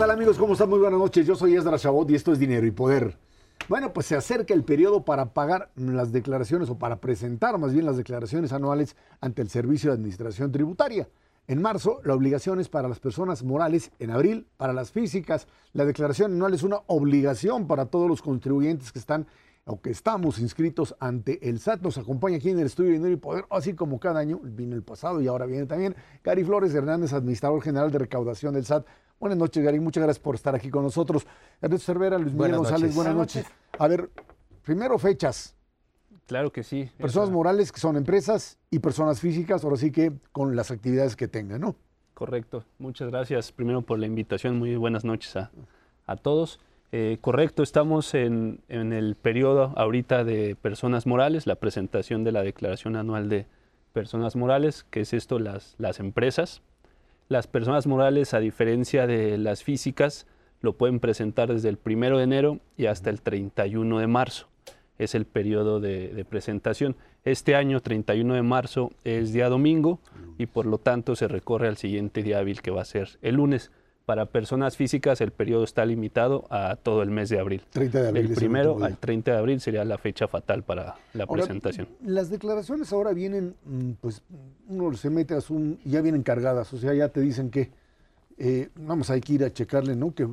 Hola, ¿qué tal amigos? ¿Cómo están? Muy buenas noches. Yo soy Esdra Chabot y esto es Dinero y Poder. Bueno, pues se acerca el periodo para pagar las declaraciones o para presentar más bien las declaraciones anuales ante el Servicio de Administración Tributaria. En marzo, la obligación es para las personas morales. En abril, para las físicas. La declaración anual es una obligación para todos los contribuyentes que están o que estamos inscritos ante el SAT. Nos acompaña aquí en el estudio de Dinero y Poder, así como cada año, vino el pasado y ahora viene también Gary Flores Hernández, administrador general de recaudación del SAT. Buenas noches, Gary. Muchas gracias por estar aquí con nosotros. Ernesto Cervera, Luis Miguel González, buenas noches. A ver, primero fechas. Claro que sí. Personas morales que son empresas y personas físicas, ahora sí que con las actividades que tengan, ¿no? Correcto. Muchas gracias primero por la invitación. Muy buenas noches a, todos. Eh, correcto, estamos en, en, el periodo ahorita de personas morales, la presentación de la declaración anual de personas morales, que es esto, las, las empresas. Las personas morales, a diferencia de las físicas, lo pueden presentar desde el 1 de enero y hasta el 31 de marzo. Es el periodo de, presentación. Este año, 31 de marzo, es día domingo y por lo tanto se recorre al siguiente día hábil que va a ser el lunes. Para personas físicas el periodo está limitado a todo el mes de abril. 30 de abril. El primero al 30 de abril sería la fecha fatal para la presentación. Las declaraciones ahora vienen, mm, pues uno se mete a Zoom y ya vienen cargadas, o sea, ya te dicen que eh, vamos, hay que ir a checarle, ¿no? Que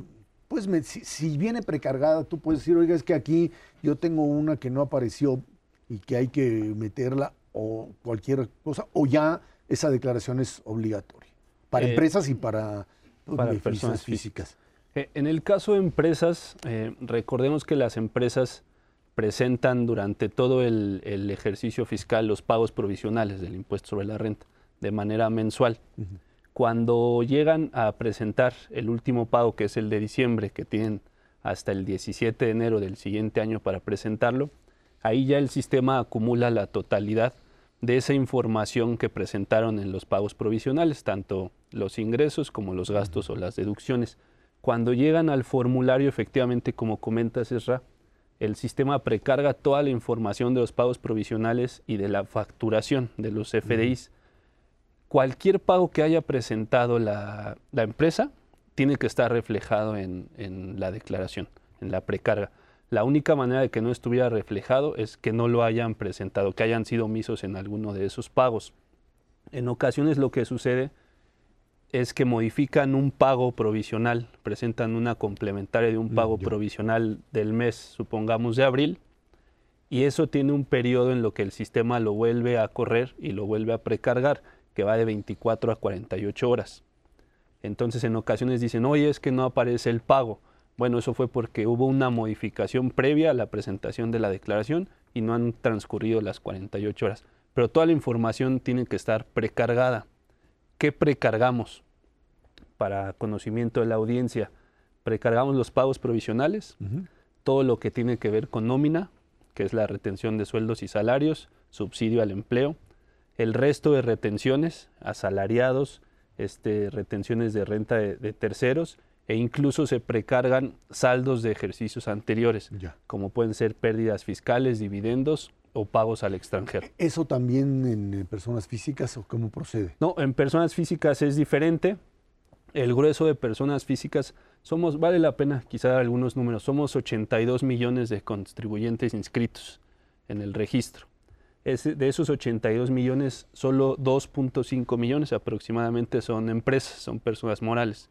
pues si, si, viene precargada, tú puedes decir, oiga, es que aquí yo tengo una que no apareció y que hay que meterla o cualquier cosa, o ya esa declaración es obligatoria para eh, empresas y para para personas físicas. Eh, en el caso de empresas, eh, recordemos que las empresas presentan durante todo el, ejercicio fiscal los pagos provisionales del impuesto sobre la renta de manera mensual. Cuando llegan a presentar el último pago, que es el de diciembre, que tienen hasta el 17 de enero del siguiente año para presentarlo, ahí ya el sistema acumula la totalidad de esa información que presentaron en los pagos provisionales, tanto los ingresos como los gastos o las deducciones. Cuando llegan al formulario, efectivamente, como comenta Esra, el sistema precarga toda la información de los pagos provisionales y de la facturación de los FDIs. Cualquier pago que haya presentado la, empresa tiene que estar reflejado en, en la declaración, en la precarga. La única manera de que no estuviera reflejado es que no lo hayan presentado, que hayan sido omisos en alguno de esos pagos. En ocasiones lo que sucede es que modifican un pago provisional, presentan una complementaria de un mm, pago provisional del mes, supongamos de abril, y eso tiene un periodo en lo que el sistema lo vuelve a correr y lo vuelve a precargar, que va de 24 a 48 horas. Entonces en ocasiones dicen, oye, es que no aparece el pago. Bueno, eso fue porque hubo una modificación previa a la presentación de la declaración y no han transcurrido las 48 horas. Pero toda la información tiene que estar precargada. ¿Qué precargamos? Para conocimiento de la audiencia, precargamos los pagos provisionales, todo lo que tiene que ver con nómina, que es la retención de sueldos y salarios, subsidio al empleo, el resto de retenciones, asalariados, este, retenciones de renta de terceros e incluso se precargan saldos de ejercicios anteriores, como pueden ser pérdidas fiscales, dividendos o pagos al extranjero. ¿Eso también en personas físicas o cómo procede? No, en personas físicas es diferente. El grueso de personas físicas somos, vale la pena quizá dar algunos números, somos 82 millones de contribuyentes inscritos en el registro. de esos 82 millones, solo 2.5 millones aproximadamente son empresas, son personas morales.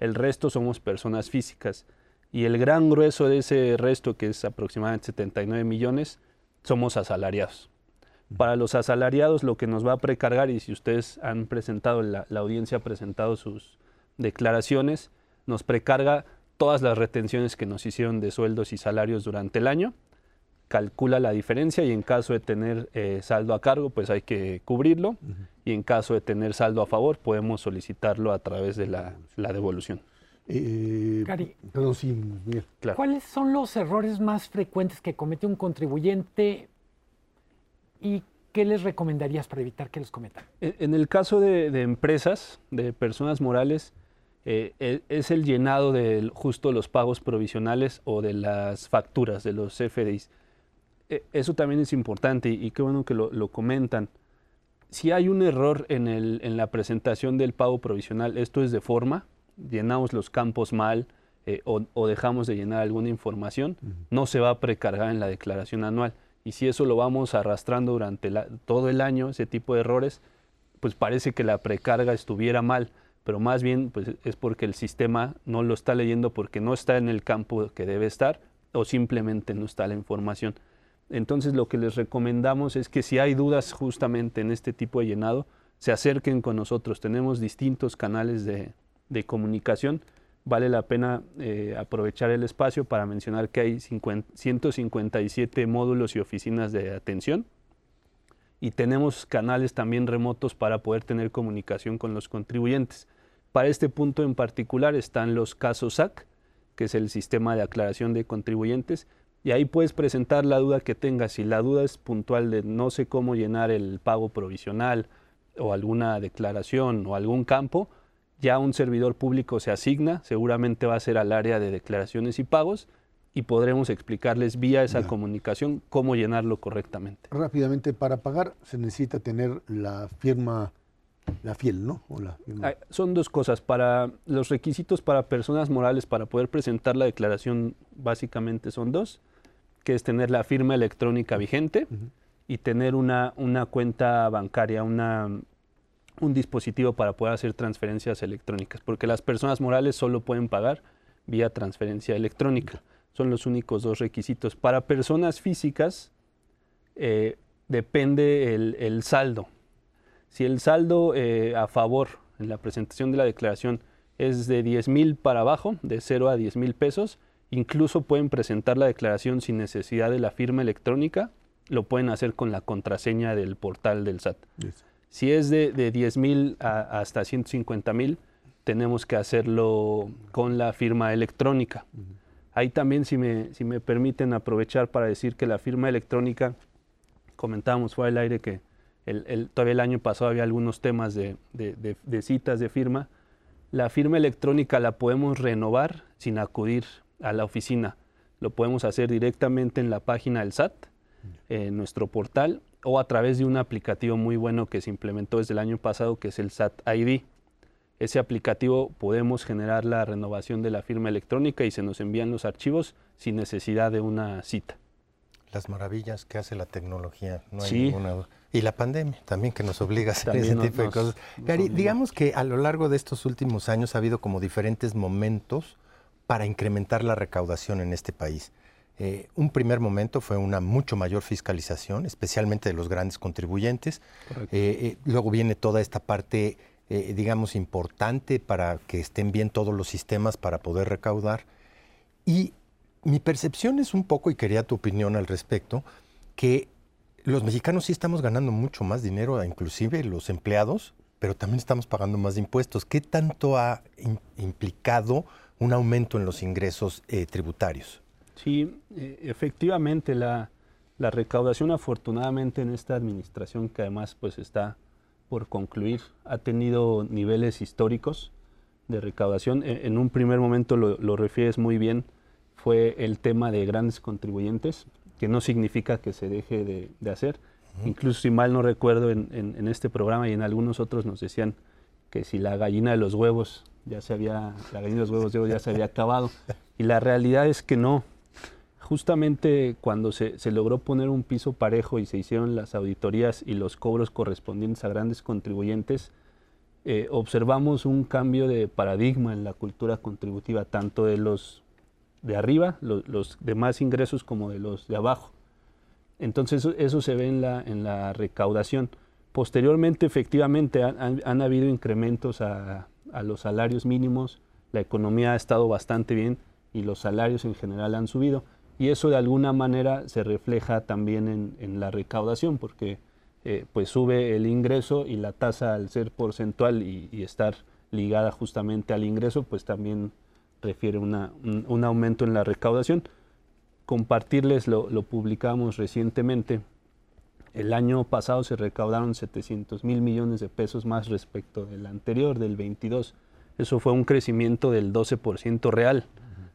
El resto somos personas físicas. Y el gran grueso de ese resto, que es aproximadamente 79 millones, somos asalariados. Para los asalariados lo que nos va a precargar, y si ustedes han presentado, la, audiencia ha presentado sus declaraciones, nos precarga todas las retenciones que nos hicieron de sueldos y salarios durante el año, calcula la diferencia y en caso de tener eh, saldo a cargo, pues hay que cubrirlo y en caso de tener saldo a favor podemos solicitarlo a través de la, devolución. Eh, ¿cuáles son los errores más frecuentes que comete un contribuyente y qué les recomendarías para evitar que los cometan? E, en el caso de, empresas, de personas morales, eh, e, es el llenado de justo los pagos provisionales o de las facturas, de los FDIs. E, eso también es importante y, qué bueno que lo comentan si hay un error en, el, en la presentación del pago provisional, esto es de forma, llenamos los campos mal eh, o, dejamos de llenar alguna información, no se va a precargar en la declaración anual. Y si eso lo vamos arrastrando durante todo el año, ese tipo de errores, pues parece que la precarga estuviera mal, pero más bien pues, es porque el sistema no lo está leyendo porque no está en el campo que debe estar o simplemente no está la información. Entonces lo que les recomendamos es que si hay dudas justamente en este tipo de llenado, se acerquen con nosotros. Tenemos distintos canales de, comunicación. Vale la pena eh, aprovechar el espacio para mencionar que hay 157 módulos y oficinas de atención y tenemos canales también remotos para poder tener comunicación con los contribuyentes. Para este punto en particular están los casos SAC, que es el sistema de aclaración de contribuyentes, y ahí puedes presentar la duda que tengas. Si la duda es puntual de no sé cómo llenar el pago provisional o alguna declaración o algún campo, ya un servidor público se asigna, seguramente va a ser al área de declaraciones y pagos y podremos explicarles vía esa comunicación cómo llenarlo correctamente. Rápidamente, para pagar se necesita tener la firma, la fiel, ¿no? son dos cosas. Para los requisitos para personas morales para poder presentar la declaración básicamente son dos que es tener la firma electrónica vigente y tener una, una cuenta bancaria, una, un dispositivo para poder hacer transferencias electrónicas, porque las personas morales solo pueden pagar vía transferencia electrónica. Son los únicos dos requisitos. Para personas físicas eh, depende el, saldo. Si el saldo eh, a favor en la presentación de la declaración es de 10 mil para abajo, de 0 a 10 mil pesos, Incluso pueden presentar la declaración sin necesidad de la firma electrónica, lo pueden hacer con la contraseña del portal del SAT. Si es de, de 10 mil hasta 150 mil, tenemos que hacerlo con la firma electrónica. Ahí también, si me, si me permiten aprovechar para decir que la firma electrónica, comentábamos fuera del aire que el, todavía el año pasado había algunos temas de, de citas de firma. La firma electrónica la podemos renovar sin acudir a la oficina. Lo podemos hacer directamente en la página del SAT, en nuestro portal, o a través de un aplicativo muy bueno que se implementó desde el año pasado, que es el SAT ID. Ese aplicativo podemos generar la renovación de la firma electrónica y se nos envían los archivos sin necesidad de una cita. Las maravillas que hace la tecnología, no hay ninguna duda. Y la pandemia también que nos obliga a hacer ese tipo de cosas. Gary, digamos que a lo largo de estos últimos años ha habido como diferentes momentos para incrementar la recaudación en este país. Eh, un primer momento fue una mucho mayor fiscalización, especialmente de los grandes contribuyentes. Eh, eh, luego viene toda esta parte, digamos, importante para que estén bien todos los sistemas para poder recaudar. Y mi percepción es un poco, y quería tu opinión al respecto, que los mexicanos sí estamos ganando mucho más dinero, inclusive los empleados, pero también estamos pagando más impuestos. ¿Qué tanto ha implicado un aumento en los ingresos eh, tributarios. Sí, eh, efectivamente la, recaudación afortunadamente en esta administración que además pues está por concluir ha tenido niveles históricos de recaudación. E, en, un primer momento lo, refieres muy bien, fue el tema de grandes contribuyentes, que no significa que se deje de, hacer. Incluso si mal no recuerdo en, en, este programa y en algunos otros nos decían que si la gallina de los huevos ya se había, la los huevos de oro ya se había acabado. Y la realidad es que no. Justamente cuando se, se, logró poner un piso parejo y se hicieron las auditorías y los cobros correspondientes a grandes contribuyentes, eh, observamos un cambio de paradigma en la cultura contributiva, tanto de los de arriba, los, los de más ingresos, como de los de abajo. Entonces eso, se ve en la, en la recaudación. Posteriormente, efectivamente, han, han habido incrementos a, a los salarios mínimos, la economía ha estado bastante bien y los salarios en general han subido. Y eso de alguna manera se refleja también en, la recaudación, porque eh, pues sube el ingreso y la tasa al ser porcentual y, estar ligada justamente al ingreso, pues también refiere una, un, aumento en la recaudación. Compartirles, lo, lo publicamos recientemente, el año pasado se recaudaron 700 mil millones de pesos más respecto del anterior, del 22. Eso fue un crecimiento del 12% real,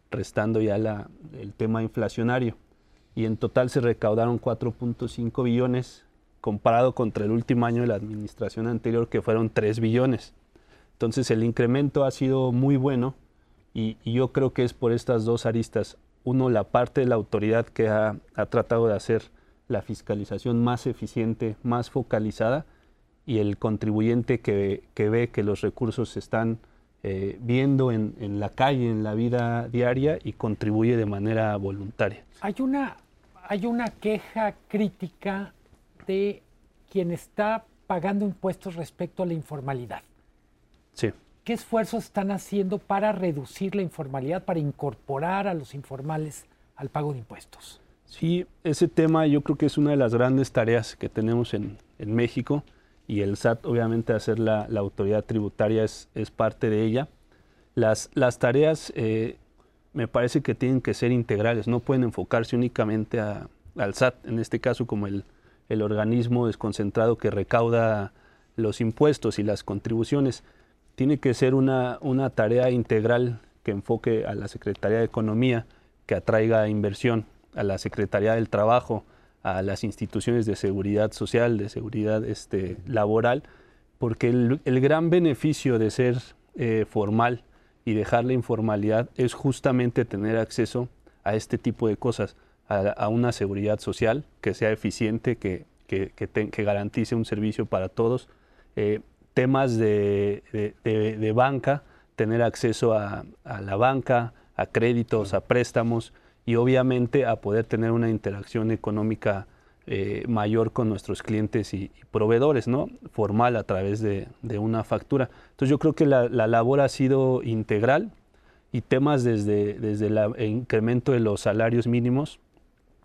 restando ya la, el tema inflacionario. Y en total se recaudaron 4.5 billones, comparado contra el último año de la administración anterior, que fueron 3 billones. Entonces el incremento ha sido muy bueno y, yo creo que es por estas dos aristas. Uno, la parte de la autoridad que ha, tratado de hacer la fiscalización más eficiente, más focalizada, y el contribuyente que, ve que los recursos se están eh, viendo en, en, la calle, en la vida diaria y contribuye de manera voluntaria. Hay una, hay una queja crítica de quien está pagando impuestos respecto a la informalidad. Sí. ¿Qué esfuerzos están haciendo para reducir la informalidad, para incorporar a los informales al pago de impuestos? Sí, ese tema yo creo que es una de las grandes tareas que tenemos en, México y el SAT obviamente hacer la, autoridad tributaria es, parte de ella. Las, las tareas eh, me parece que tienen que ser integrales, no pueden enfocarse únicamente al SAT, en este caso como el, el organismo desconcentrado que recauda los impuestos y las contribuciones. Tiene que ser una, una tarea integral que enfoque a la Secretaría de Economía, que atraiga inversión, a la Secretaría del Trabajo, a las instituciones de seguridad social, de seguridad este, laboral, porque el, gran beneficio de ser eh, formal y dejar la informalidad es justamente tener acceso a este tipo de cosas a, una seguridad social que sea eficiente, que, que, que, garantice un servicio para todos. Eh, temas de, de, banca, tener acceso a, a, la banca, a créditos, a préstamos y obviamente a poder tener una interacción económica eh, mayor con nuestros clientes y, proveedores, ¿no? Formal a través de, una factura. Entonces yo creo que la, la labor ha sido integral y temas desde, desde el incremento de los salarios mínimos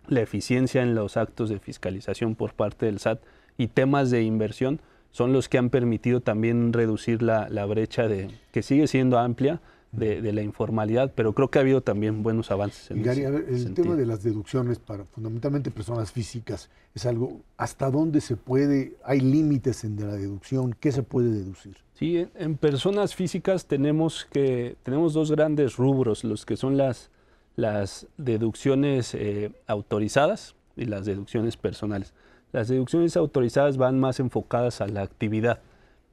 la eficiencia en los actos de fiscalización por parte del SAT y temas de inversión son los que han permitido también reducir la, brecha de que sigue siendo amplia de, la informalidad, pero creo que ha habido también buenos avances. En Gary, el tema de las deducciones para fundamentalmente personas físicas es algo, ¿hasta dónde se puede, hay límites en la deducción? ¿Qué se puede deducir? Sí, en, personas físicas tenemos, que, tenemos dos grandes rubros, los que son las las deducciones eh, autorizadas y las deducciones personales. Las deducciones autorizadas van más enfocadas a la actividad.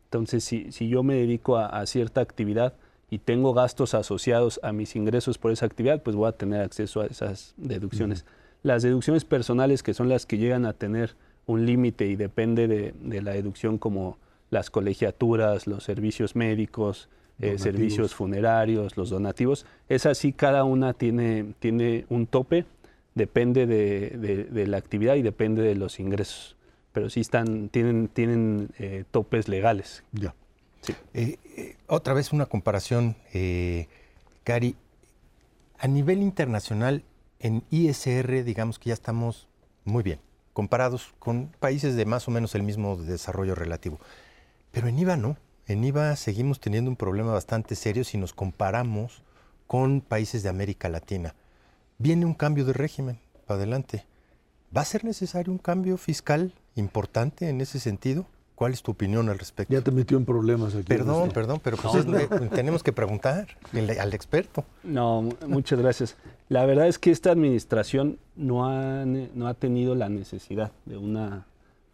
Entonces, si, si yo me dedico a, cierta actividad y tengo gastos asociados a mis ingresos por esa actividad, pues voy a tener acceso a esas deducciones. Las deducciones personales, que son las que llegan a tener un límite y depende de, de la deducción como las colegiaturas, los servicios médicos, eh, servicios funerarios, los donativos. Es así, cada una tiene, tiene un tope, depende de, la actividad y depende de los ingresos. Pero sí están, tienen, tienen eh, topes legales. Ya. Eh, otra vez una comparación, Cari. A nivel internacional, en ISR, digamos que ya estamos muy bien, comparados con países de más o menos el mismo desarrollo relativo. Pero en IVA no. En IVA seguimos teniendo un problema bastante serio si nos comparamos con países de América Latina. Viene un cambio de régimen para adelante. ¿Va a ser necesario un cambio fiscal importante en ese sentido? ¿Cuál es tu opinión al respecto? Ya te metió en problemas aquí. Perdón, perdón, pero pues tenemos que preguntar al experto. No, muchas gracias. La verdad es que esta administración no ha, no ha tenido la necesidad de una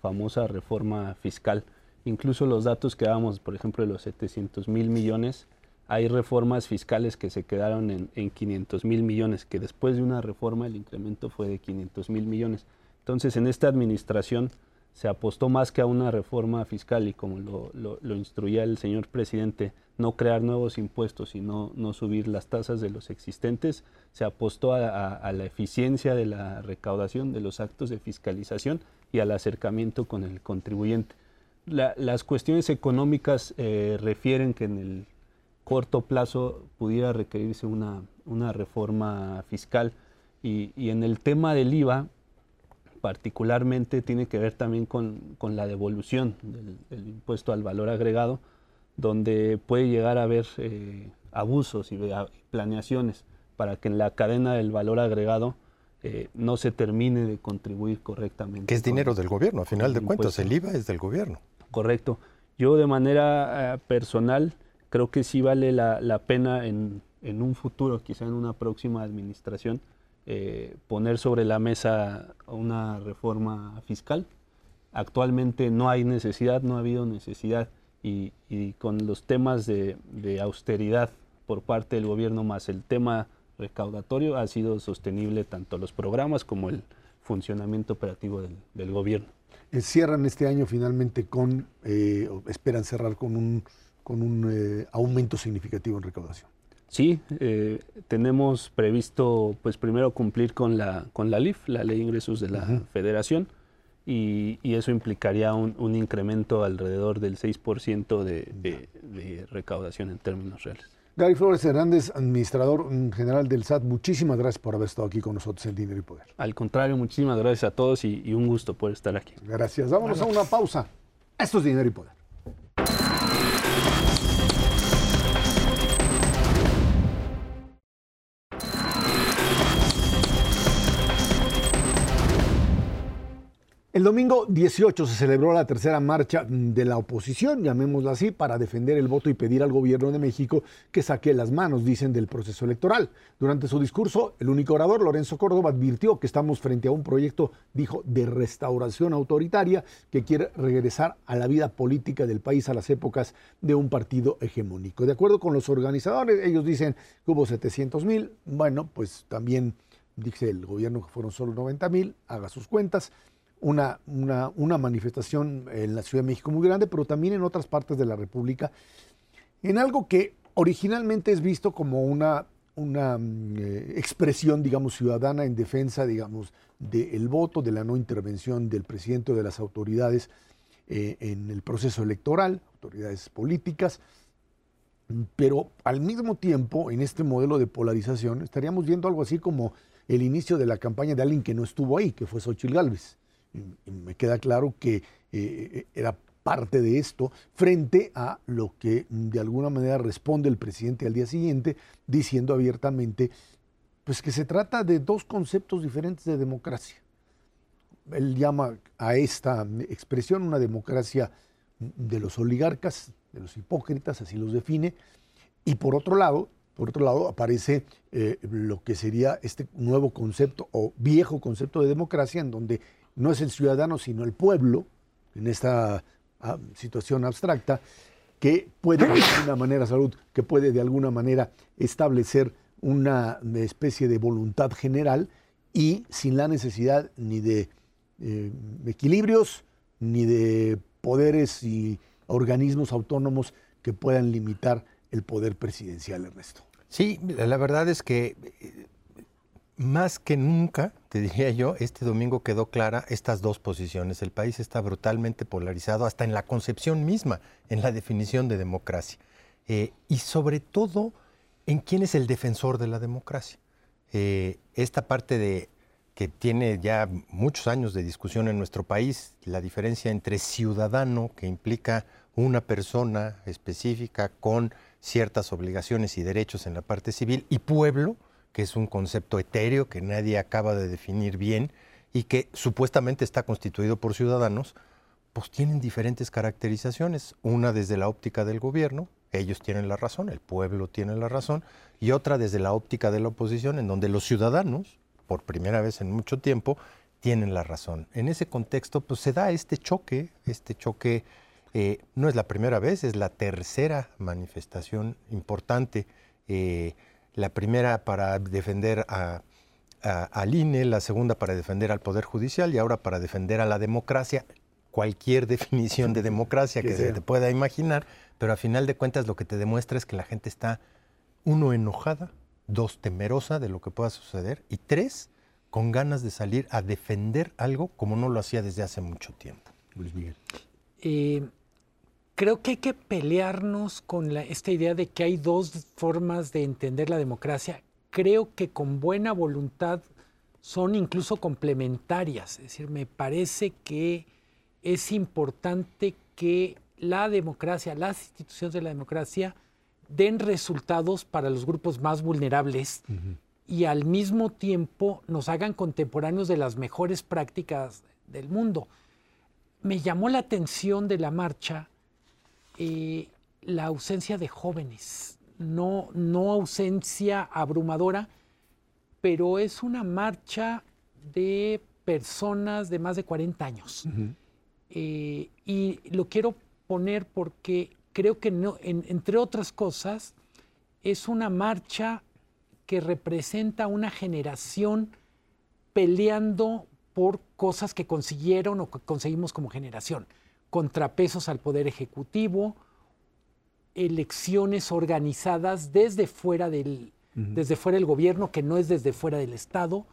famosa reforma fiscal. Incluso los datos que dábamos, por ejemplo, de los 700 mil millones, hay reformas fiscales que se quedaron en, en 500 mil millones, que después de una reforma el incremento fue de 500 mil millones. Entonces, en esta administración se apostó más que a una reforma fiscal y como lo, lo, instruía el señor presidente, no crear nuevos impuestos y no, subir las tasas de los existentes, se apostó a, la eficiencia de la recaudación de los actos de fiscalización y al acercamiento con el contribuyente. Las cuestiones económicas eh, refieren que en el corto plazo pudiera requerirse una, una reforma fiscal y, y, en el tema del IVA particularmente tiene que ver también con, con la devolución del, impuesto al valor agregado, donde puede llegar a haber eh, abusos y planeaciones para que en la cadena del valor agregado eh, no se termine de contribuir correctamente. Que es dinero del gobierno, a final de cuentas, el IVA es del gobierno. Correcto. Yo de manera eh, personal creo que sí vale la, pena en, un futuro, quizá en una próxima administración, eh, poner sobre la mesa una reforma fiscal. Actualmente no hay necesidad, no ha habido necesidad y, con los temas de, austeridad por parte del gobierno más el tema recaudatorio ha sido sostenible tanto los programas como el funcionamiento operativo del, gobierno. Eh, cierran este año finalmente con, eh, esperan cerrar con un, con un eh, aumento significativo en recaudación. Sí, tenemos previsto, pues primero cumplir con la, con la LIF, la Ley de Ingresos de la Federación, y, eso implicaría un, incremento alrededor del 6% de, de, recaudación en términos reales. Gary Flores Hernández, administrador general del SAT, muchísimas gracias por haber estado aquí con nosotros en Dinero y Poder. Al contrario, muchísimas gracias a todos y, y un gusto poder estar aquí. Gracias. Vámonos a una pausa. Esto es Dinero y Poder. El domingo 18 se celebró la tercera marcha de la oposición, llamémosla así, para defender el voto y pedir al gobierno de México que saque las manos, dicen, del proceso electoral. Durante su discurso, el único orador, Lorenzo Córdoba, advirtió que estamos frente a un proyecto, dijo, de restauración autoritaria que quiere regresar a la vida política del país a las épocas de un partido hegemónico. De acuerdo con los organizadores, ellos dicen que hubo 700 mil, bueno, pues también dice el gobierno que fueron solo 90 mil, haga sus cuentas una, una, manifestación en la Ciudad de México muy grande, pero también en otras partes de la República, en algo que originalmente es visto como una, una mm, eh, expresión, digamos, ciudadana en defensa, digamos, del voto, de la no intervención del presidente o de las autoridades eh, en el proceso electoral, autoridades políticas, pero al mismo tiempo, en este modelo de polarización, estaríamos viendo algo así como el inicio de la campaña de alguien que no estuvo ahí, que fue Xochitl Gálvez me queda claro que eh, era parte de esto frente a lo que de alguna manera responde el presidente al día siguiente diciendo abiertamente pues que se trata de dos conceptos diferentes de democracia. Él llama a esta expresión una democracia de los oligarcas, de los hipócritas, así los define, y por otro lado, por otro lado aparece eh, lo que sería este nuevo concepto o viejo concepto de democracia en donde no es el ciudadano, sino el pueblo, en esta ah, situación abstracta, que puede de alguna manera, salud, que puede de alguna manera establecer una especie de voluntad general y sin la necesidad ni de eh, equilibrios, ni de poderes y organismos autónomos que puedan limitar el poder presidencial, resto. Sí, la verdad es que eh, más que nunca, te diría yo, este domingo quedó clara estas dos posiciones. El país está brutalmente polarizado hasta en la concepción misma, en la definición de democracia. Eh, y sobre todo en quién es el defensor de la democracia. Eh, esta parte de que tiene ya muchos años de discusión en nuestro país, la diferencia entre ciudadano, que implica una persona específica con ciertas obligaciones y derechos en la parte civil, y pueblo, que es un concepto etéreo que nadie acaba de definir bien y que supuestamente está constituido por ciudadanos, pues tienen diferentes caracterizaciones. Una desde la óptica del gobierno, ellos tienen la razón, el pueblo tiene la razón, y otra desde la óptica de la oposición, en donde los ciudadanos, por primera vez en mucho tiempo, tienen la razón. En ese contexto, pues se da este choque, este choque eh, no es la primera vez, es la tercera manifestación importante. Eh, la primera para defender a, al INE, la segunda para defender al Poder Judicial y ahora para defender a la democracia, cualquier definición de democracia que, se te pueda imaginar, pero a final de cuentas lo que te demuestra es que la gente está, uno, enojada, dos, temerosa de lo que pueda suceder y tres, con ganas de salir a defender algo como no lo hacía desde hace mucho tiempo. Luis Miguel. Eh, creo que hay que pelearnos con esta idea de que hay dos formas de entender la democracia. Creo que con buena voluntad son incluso complementarias. Es decir, me parece que es importante que la democracia, las instituciones de la democracia den resultados para los grupos más vulnerables y al mismo tiempo nos hagan contemporáneos de las mejores prácticas del mundo. Me llamó la atención de la marcha eh, la ausencia de jóvenes, no, no ausencia abrumadora, pero es una marcha de personas de más de 40 años. Eh, y lo quiero poner porque creo que no, entre otras cosas, es una marcha que representa una generación peleando por cosas que consiguieron o que conseguimos como generación. Contrapesos al poder ejecutivo, elecciones organizadas desde fuera del, desde fuera del gobierno, que no es desde fuera del Estado.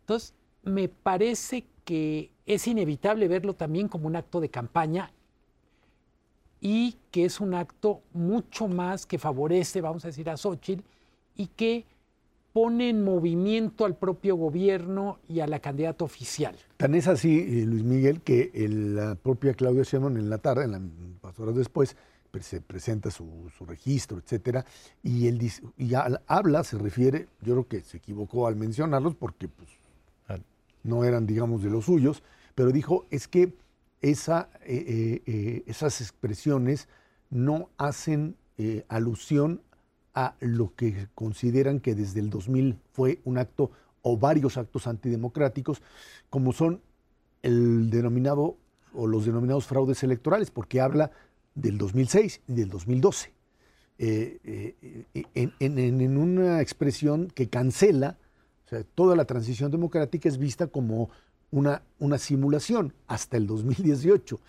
Entonces, me parece que es inevitable verlo también como un acto de campaña y que es un acto mucho más que favorece, vamos a decir, a Xochitl y que pone en movimiento al propio gobierno y a la candidata oficial. Tan es así, eh, Luis Miguel, que la propia Claudia Sheinbaum en la tarde, en las horas después, se presenta su, registro, etcétera, y él dice, y habla, se refiere, yo creo que se equivocó al mencionarlos porque pues, no eran, digamos, de los suyos, pero dijo, es que esa, eh, eh, esas expresiones no hacen alusión a lo que consideran que desde el 2000 fue un acto o varios actos antidemocráticos, como son el denominado o los denominados fraudes electorales, porque habla del 2006 y del 2012, eh, eh, en, una expresión que cancela, toda la transición democrática es vista como una, una simulación hasta el 2018.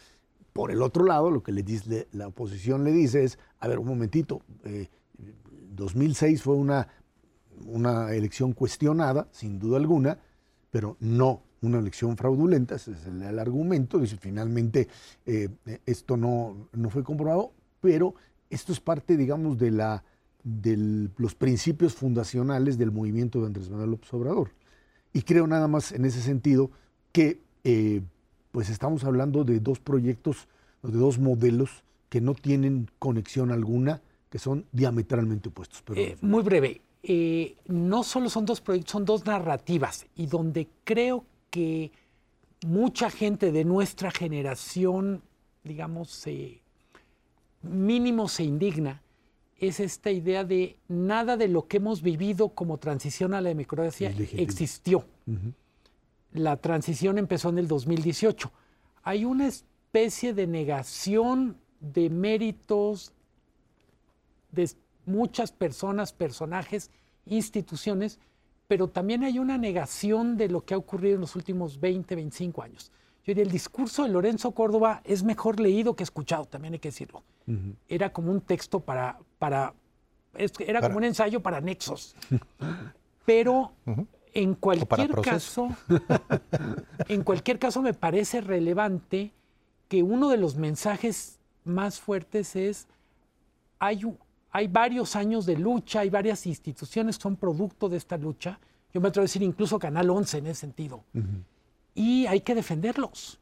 Por el otro lado, lo que le dice, la oposición le dice es, a ver, un momentito, eh, 2006 fue una, una elección cuestionada, sin duda alguna, pero no una elección fraudulenta, ese es el, argumento, dice finalmente eh, esto no, no fue comprobado, pero esto es parte, digamos, de, la, de los principios fundacionales del movimiento de Andrés Manuel López Obrador. Y creo nada más en ese sentido que eh, pues estamos hablando de dos proyectos, de dos modelos que no tienen conexión alguna, que son diametralmente opuestos. Eh, muy breve. Eh, no solo son dos proyectos, son dos narrativas y donde creo que mucha gente de nuestra generación, digamos, mínimo se indigna, es esta idea de nada de lo que hemos vivido como transición a la democracia existió. La transición empezó en el 2018. Hay una especie de negación de méritos de muchas personas, personajes, instituciones, pero también hay una negación de lo que ha ocurrido en los últimos 20, 25 años. Yo diría, el discurso de Lorenzo Córdoba es mejor leído que escuchado, también hay que decirlo. Era como un texto para, para era como un ensayo para nexos. Pero en cualquier caso, en cualquier caso me parece relevante que uno de los mensajes más fuertes es hay, hay varios años de lucha, hay varias instituciones que son producto de esta lucha. Yo me atrevo a decir incluso Canal 11 en ese sentido. Y hay que defenderlos.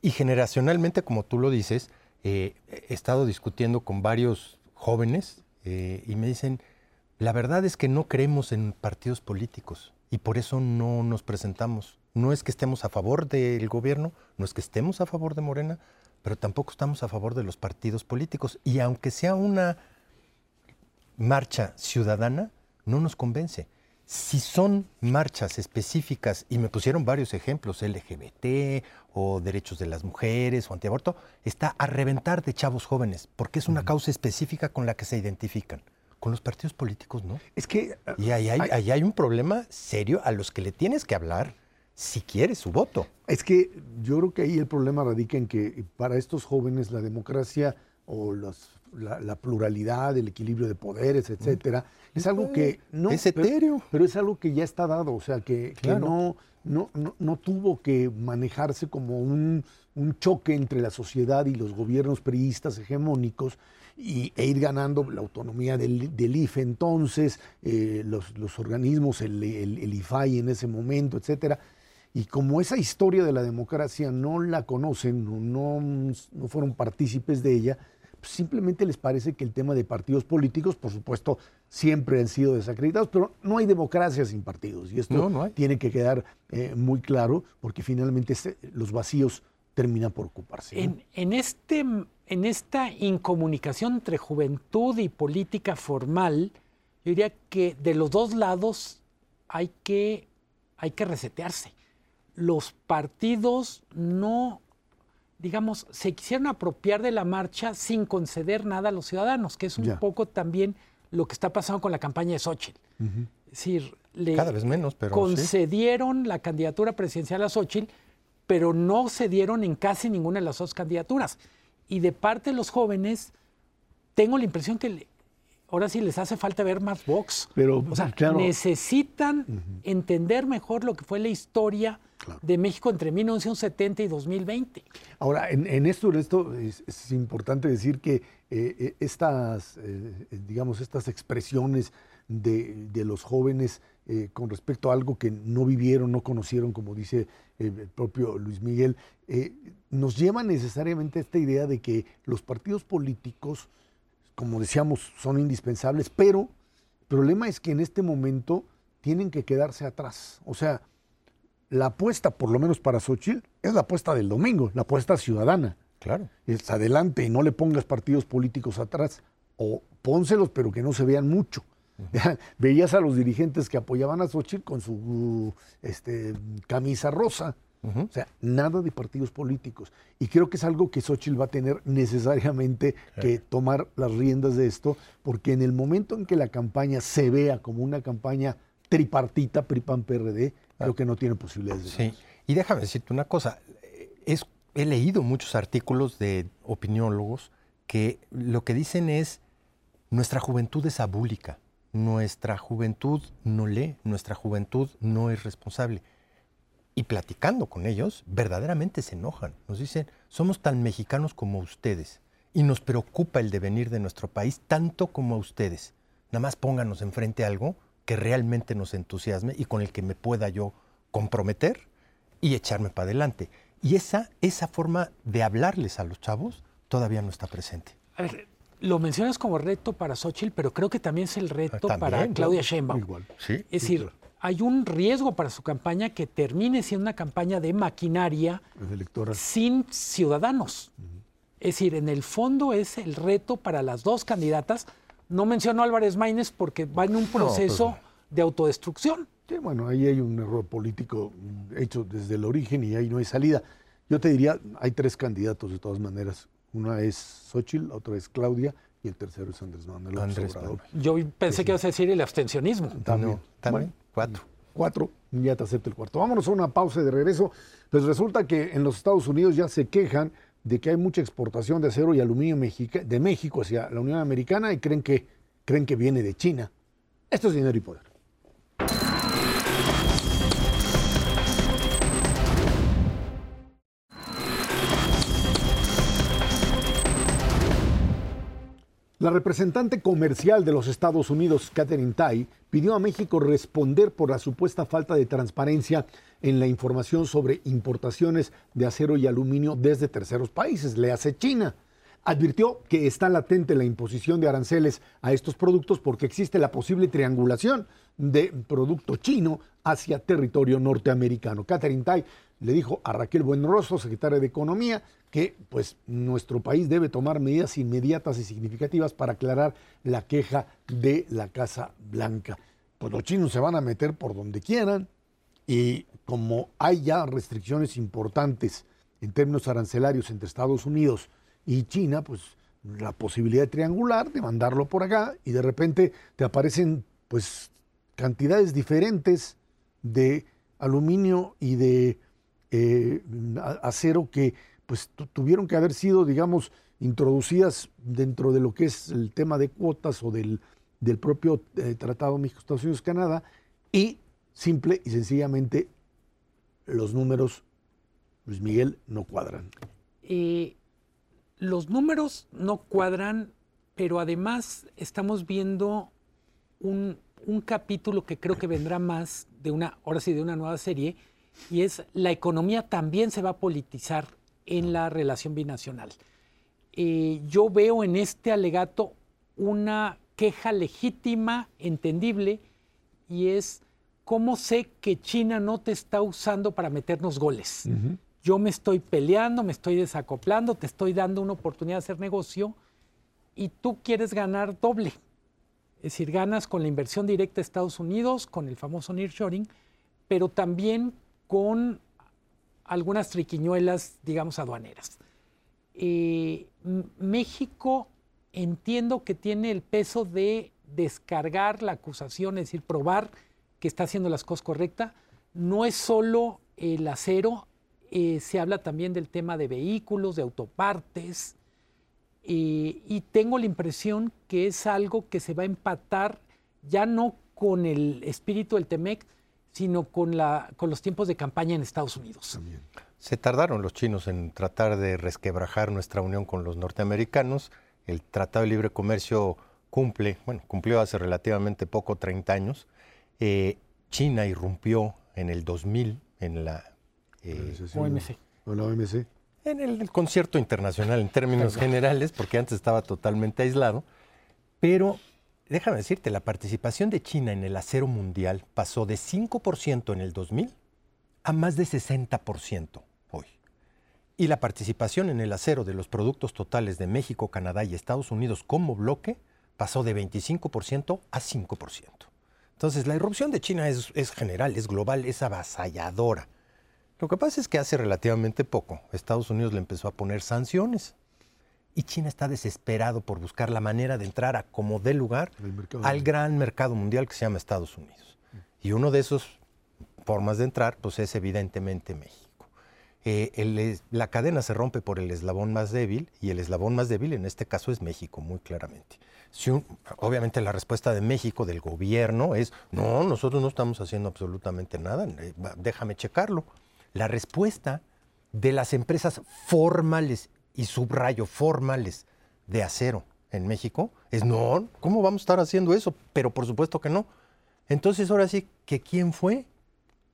Y generacionalmente, como tú lo dices, eh, he estado discutiendo con varios jóvenes eh, y me dicen, la verdad es que no creemos en partidos políticos y por eso no nos presentamos. No es que estemos a favor del gobierno, no es que estemos a favor de Morena, pero tampoco estamos a favor de los partidos políticos. Y aunque sea una marcha ciudadana, no nos convence. Si son marchas específicas, y me pusieron varios ejemplos, LGBT o derechos de las mujeres o antiaborto, está a reventar de chavos jóvenes, porque es una causa específica con la que se identifican. Con los partidos políticos, ¿no? Es que... Y ahí hay, ahí hay un problema serio a los que le tienes que hablar si quiere su voto. Es que yo creo que ahí el problema radica en que para estos jóvenes la democracia o la, pluralidad, el equilibrio de poderes, etcétera, es algo que no es etéreo, pero, es algo que ya está dado, o sea que, no, no, no, tuvo que manejarse como un, choque entre la sociedad y los gobiernos priistas hegemónicos y, e ir ganando la autonomía del, del IFE entonces, eh, los, organismos, el, el, el IFAI en ese momento, etcétera y como esa historia de la democracia no la conocen, no, no fueron partícipes de ella, pues simplemente les parece que el tema de partidos políticos, por supuesto, siempre han sido desacreditados, pero no hay democracia sin partidos. Y esto tiene que quedar eh, muy claro, porque finalmente este, los vacíos terminan por ocuparse. En, en, este, en esta incomunicación entre juventud y política formal, yo diría que de los dos lados hay que, hay que resetearse los partidos no, digamos, se quisieron apropiar de la marcha sin conceder nada a los ciudadanos, que es un poco también lo que está pasando con la campaña de Xochitl. Es decir, le Cada vez menos, pero concedieron la candidatura presidencial a Xochitl, pero no se dieron en casi ninguna de las dos candidaturas. Y de parte de los jóvenes, tengo la impresión que ahora sí les hace falta ver más Vox. Pero, o sea, necesitan entender mejor lo que fue la historia de México entre 1970 y 2020. Ahora, en, esto, esto es, importante decir que eh, eh, estas, eh, digamos, estas expresiones de, los jóvenes con respecto a algo que no vivieron, no conocieron, como dice el propio Luis Miguel, nos lleva necesariamente a esta idea de que los partidos políticos, como decíamos, son indispensables, pero el problema es que en este momento tienen que quedarse atrás. O sea, la apuesta, por lo menos para Xochitl, es la apuesta del domingo, la apuesta ciudadana. Claro. Es adelante y no le pongas partidos políticos atrás. O pónselos, pero que no se vean mucho. Veías a los dirigentes que apoyaban a Xochitl con su este, camisa rosa. O sea, nada de partidos políticos. Y creo que es algo que Xochitl va a tener necesariamente que tomar las riendas de esto, porque en el momento en que la campaña se vea como una campaña tripartita, PRI-PAN-PRD, creo que no tiene posibilidades de Sí, y déjame decirte una cosa, es, he leído muchos artículos de opiniólogos que lo que dicen es, nuestra juventud es abúlica, nuestra juventud no lee, nuestra juventud no es responsable. Y platicando con ellos, verdaderamente se enojan. Nos dicen, somos tan mexicanos como ustedes y nos preocupa el devenir de nuestro país tanto como a ustedes. Nada más pónganos enfrente algo que realmente nos entusiasme y con el que me pueda yo comprometer y echarme para adelante. Y esa, esa forma de hablarles a los chavos todavía no está presente. A ver, lo mencionas como reto para Xochitl, pero creo que también es el reto ah, para Claudia Sheinbaum. Igual. es decir, hay un riesgo para su campaña que termine siendo una campaña de maquinaria sin ciudadanos. Es decir, en el fondo es el reto para las dos candidatas no mencionó Álvarez Maínez porque va en un proceso de autodestrucción. Sí, bueno, ahí hay un error político hecho desde el origen y ahí no hay salida. Yo te diría, hay tres candidatos de todas maneras. Una es Xochitl, otra es Claudia y el tercero es Andrés Manuel López Obrador. Yo pensé que ibas a decir el abstencionismo. También. también. cuatro. Cuatro, ya te acepto el cuarto. Vámonos a una pausa de regreso. Pues resulta que en los Estados Unidos ya se quejan de que hay mucha exportación de acero y aluminio de México hacia la Unión Americana y creen que, creen que viene de China. Esto es dinero y poder. La representante comercial de los Estados Unidos, Catherine Tai, pidió a México responder por la supuesta falta de transparencia en la información sobre importaciones de acero y aluminio desde terceros países, le hace China. Advirtió que está latente la imposición de aranceles a estos productos porque existe la posible triangulación de producto chino hacia territorio norteamericano. Catherine Tai le dijo a Raquel Buenrostro, secretaria de Economía, que pues nuestro país debe tomar medidas inmediatas y significativas para aclarar la queja de la Casa Blanca. Pues los chinos se van a meter por donde quieran y como hay ya restricciones importantes en términos arancelarios entre Estados Unidos y China, pues la posibilidad de triangular, de mandarlo por acá y de repente te aparecen pues cantidades diferentes de aluminio y de eh, acero que pues tuvieron que haber sido, digamos, introducidas dentro de lo que es el tema de cuotas o del, del propio eh, Tratado México-Estados Unidos-Canadá y simple y sencillamente los números, Luis Miguel, no cuadran. Eh, los números no cuadran, pero además estamos viendo un, un capítulo que creo que vendrá más de una, ahora sí, de una nueva serie, y es la economía también se va a politizar en la relación binacional. Eh, yo veo en este alegato una queja legítima, entendible, y es cómo sé que China no te está usando para meternos goles. Yo me estoy peleando, me estoy desacoplando, te estoy dando una oportunidad de hacer negocio y tú quieres ganar doble. Es decir, ganas con la inversión directa de Estados Unidos, con el famoso nearshoring, pero también con algunas triquiñuelas, digamos, aduaneras. eh, México entiendo que tiene el peso de descargar la acusación, es decir, probar que está haciendo las cosas correctas. No es solo el acero, eh, se habla también del tema de vehículos, de autopartes, eh, y tengo la impresión que es algo que se va a empatar ya no con el espíritu del TEMEC, sino con, la, con los tiempos de campaña en Estados Unidos. Se tardaron los chinos en tratar de resquebrajar nuestra unión con los norteamericanos. El Tratado de Libre Comercio cumple, bueno, cumplió hace relativamente poco, 30 años. Eh, China irrumpió en el 2000 en la eh, OMC. OMC. En el, concierto internacional en términos generales, porque antes estaba totalmente aislado. Pero déjame decirte, la participación de China en el acero mundial pasó de 5% en el 2000 a más de 60% hoy. Y la participación en el acero de los productos totales de México, Canadá y Estados Unidos como bloque pasó de 25% a 5%. Entonces, la irrupción de China es, general, es global, es avasalladora. Lo que pasa es que hace relativamente poco Estados Unidos le empezó a poner sanciones y China está desesperado por buscar la manera de entrar a como dé lugar al gran mercado mundial que se llama Estados Unidos. Y una de esas formas de entrar pues es evidentemente México. Eh, la cadena se rompe por el eslabón más débil y el eslabón más débil en este caso es México, muy claramente. Obviamente la respuesta de México, del gobierno, es, no, nosotros no estamos haciendo absolutamente nada, eh, déjame checarlo. La respuesta de las empresas formales, y subrayo, formales, de acero en México, es, no, ¿cómo vamos a estar haciendo eso? Pero por supuesto que no. Entonces ahora sí, ¿que quién fue?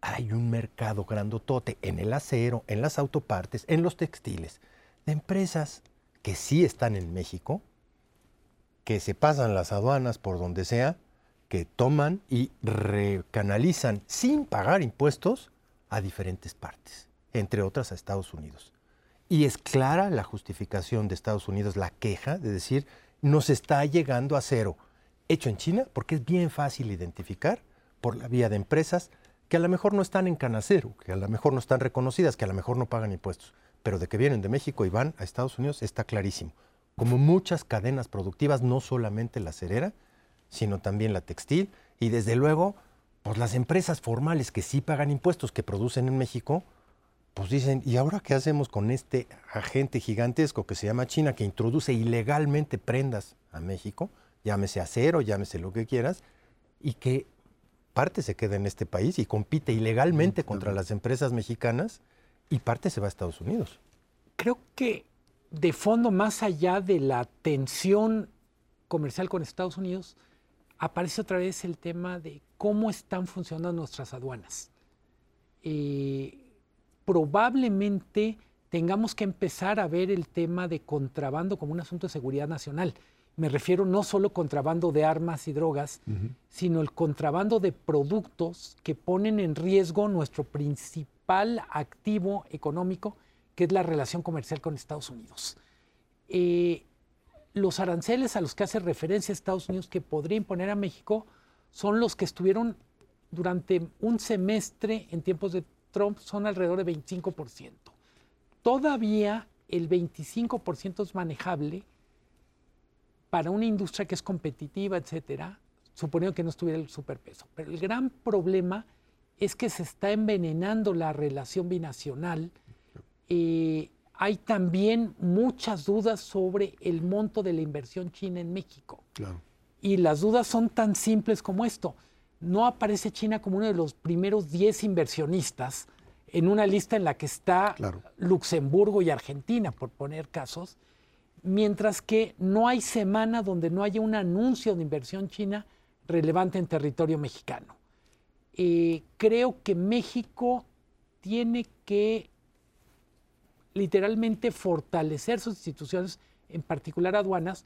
hay un mercado grandotote en el acero, en las autopartes, en los textiles, de empresas que sí están en México, que se pasan las aduanas por donde sea, que toman y recanalizan sin pagar impuestos a diferentes partes, entre otras a Estados Unidos. Y es clara la justificación de Estados Unidos, la queja de decir, nos está llegando acero hecho en China, porque es bien fácil identificar por la vía de empresas que a lo mejor no están en Canacero, que a lo mejor no están reconocidas, que a lo mejor no pagan impuestos, pero de que vienen de México y van a Estados Unidos está clarísimo. Como muchas cadenas productivas, no solamente la cerera, sino también la textil y desde luego, pues las empresas formales que sí pagan impuestos, que producen en México, pues dicen, ¿y ahora qué hacemos con este agente gigantesco que se llama China, que introduce ilegalmente prendas a México, llámese acero, llámese lo que quieras, y que parte se queda en este país y compite ilegalmente contra las empresas mexicanas y parte se va a Estados Unidos. Creo que de fondo, más allá de la tensión comercial con Estados Unidos, aparece otra vez el tema de cómo están funcionando nuestras aduanas. Eh, probablemente tengamos que empezar a ver el tema de contrabando como un asunto de seguridad nacional. Me refiero no solo contrabando de armas y drogas, sino el contrabando de productos que ponen en riesgo nuestro principal activo económico, que es la relación comercial con Estados Unidos. Eh, los aranceles a los que hace referencia Estados Unidos que podría imponer a México son los que estuvieron durante un semestre en tiempos de Trump, son alrededor de 25%. Todavía el 25% es manejable para una industria que es competitiva, etcétera, suponiendo que no estuviera el superpeso. Pero el gran problema es que se está envenenando la relación binacional. Eh, hay también muchas dudas sobre el monto de la inversión china en México. Y las dudas son tan simples como esto. No aparece China como uno de los primeros 10 inversionistas en una lista en la que está Luxemburgo y Argentina, por poner casos mientras que no hay semana donde no haya un anuncio de inversión china relevante en territorio mexicano. Eh, creo que México tiene que literalmente fortalecer sus instituciones, en particular aduanas,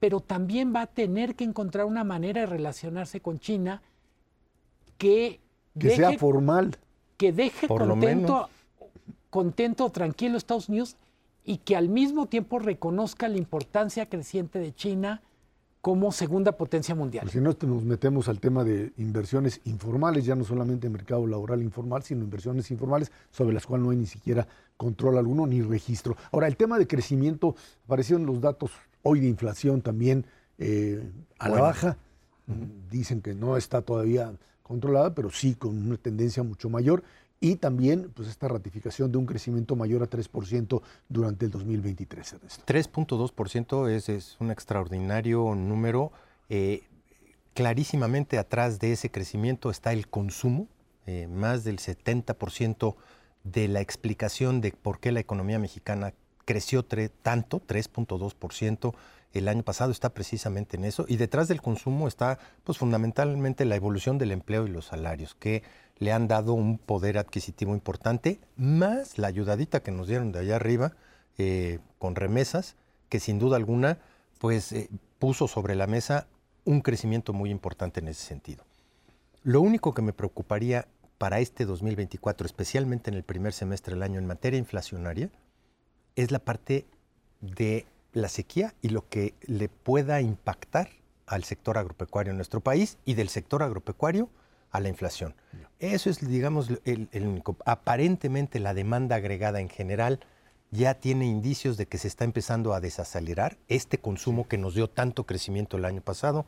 pero también va a tener que encontrar una manera de relacionarse con China que, que sea formal. Que deje contento, contento, tranquilo Estados Unidos y que al mismo tiempo reconozca la importancia creciente de China como segunda potencia mundial. si no nos metemos al tema de inversiones informales, ya no solamente mercado laboral informal, sino inversiones informales sobre las cuales no hay ni siquiera control alguno ni registro. Ahora, el tema de crecimiento, aparecieron los datos hoy de inflación también eh, a la baja. Dicen que no está todavía controlada, pero sí con una tendencia mucho mayor y también pues esta ratificación de un crecimiento mayor a 3% durante el 2023. 3.2% es, es un extraordinario número. Eh, clarísimamente atrás de ese crecimiento está el consumo, eh, más del 70% de la explicación de por qué la economía mexicana creció tanto, 3.2%, el año pasado está precisamente en eso y detrás del consumo está pues fundamentalmente la evolución del empleo y los salarios que le han dado un poder adquisitivo importante, más la ayudadita que nos dieron de allá arriba eh, con remesas, que sin duda alguna pues eh, puso sobre la mesa un crecimiento muy importante en ese sentido. Lo único que me preocuparía para este 2024, especialmente en el primer semestre del año en materia inflacionaria, es la parte de la sequía y lo que le pueda impactar al sector agropecuario en nuestro país y del sector agropecuario a la inflación. Eso es, digamos, el, único. Aparentemente la demanda agregada en general ya tiene indicios de que se está empezando a desacelerar este consumo que nos dio tanto crecimiento el año pasado,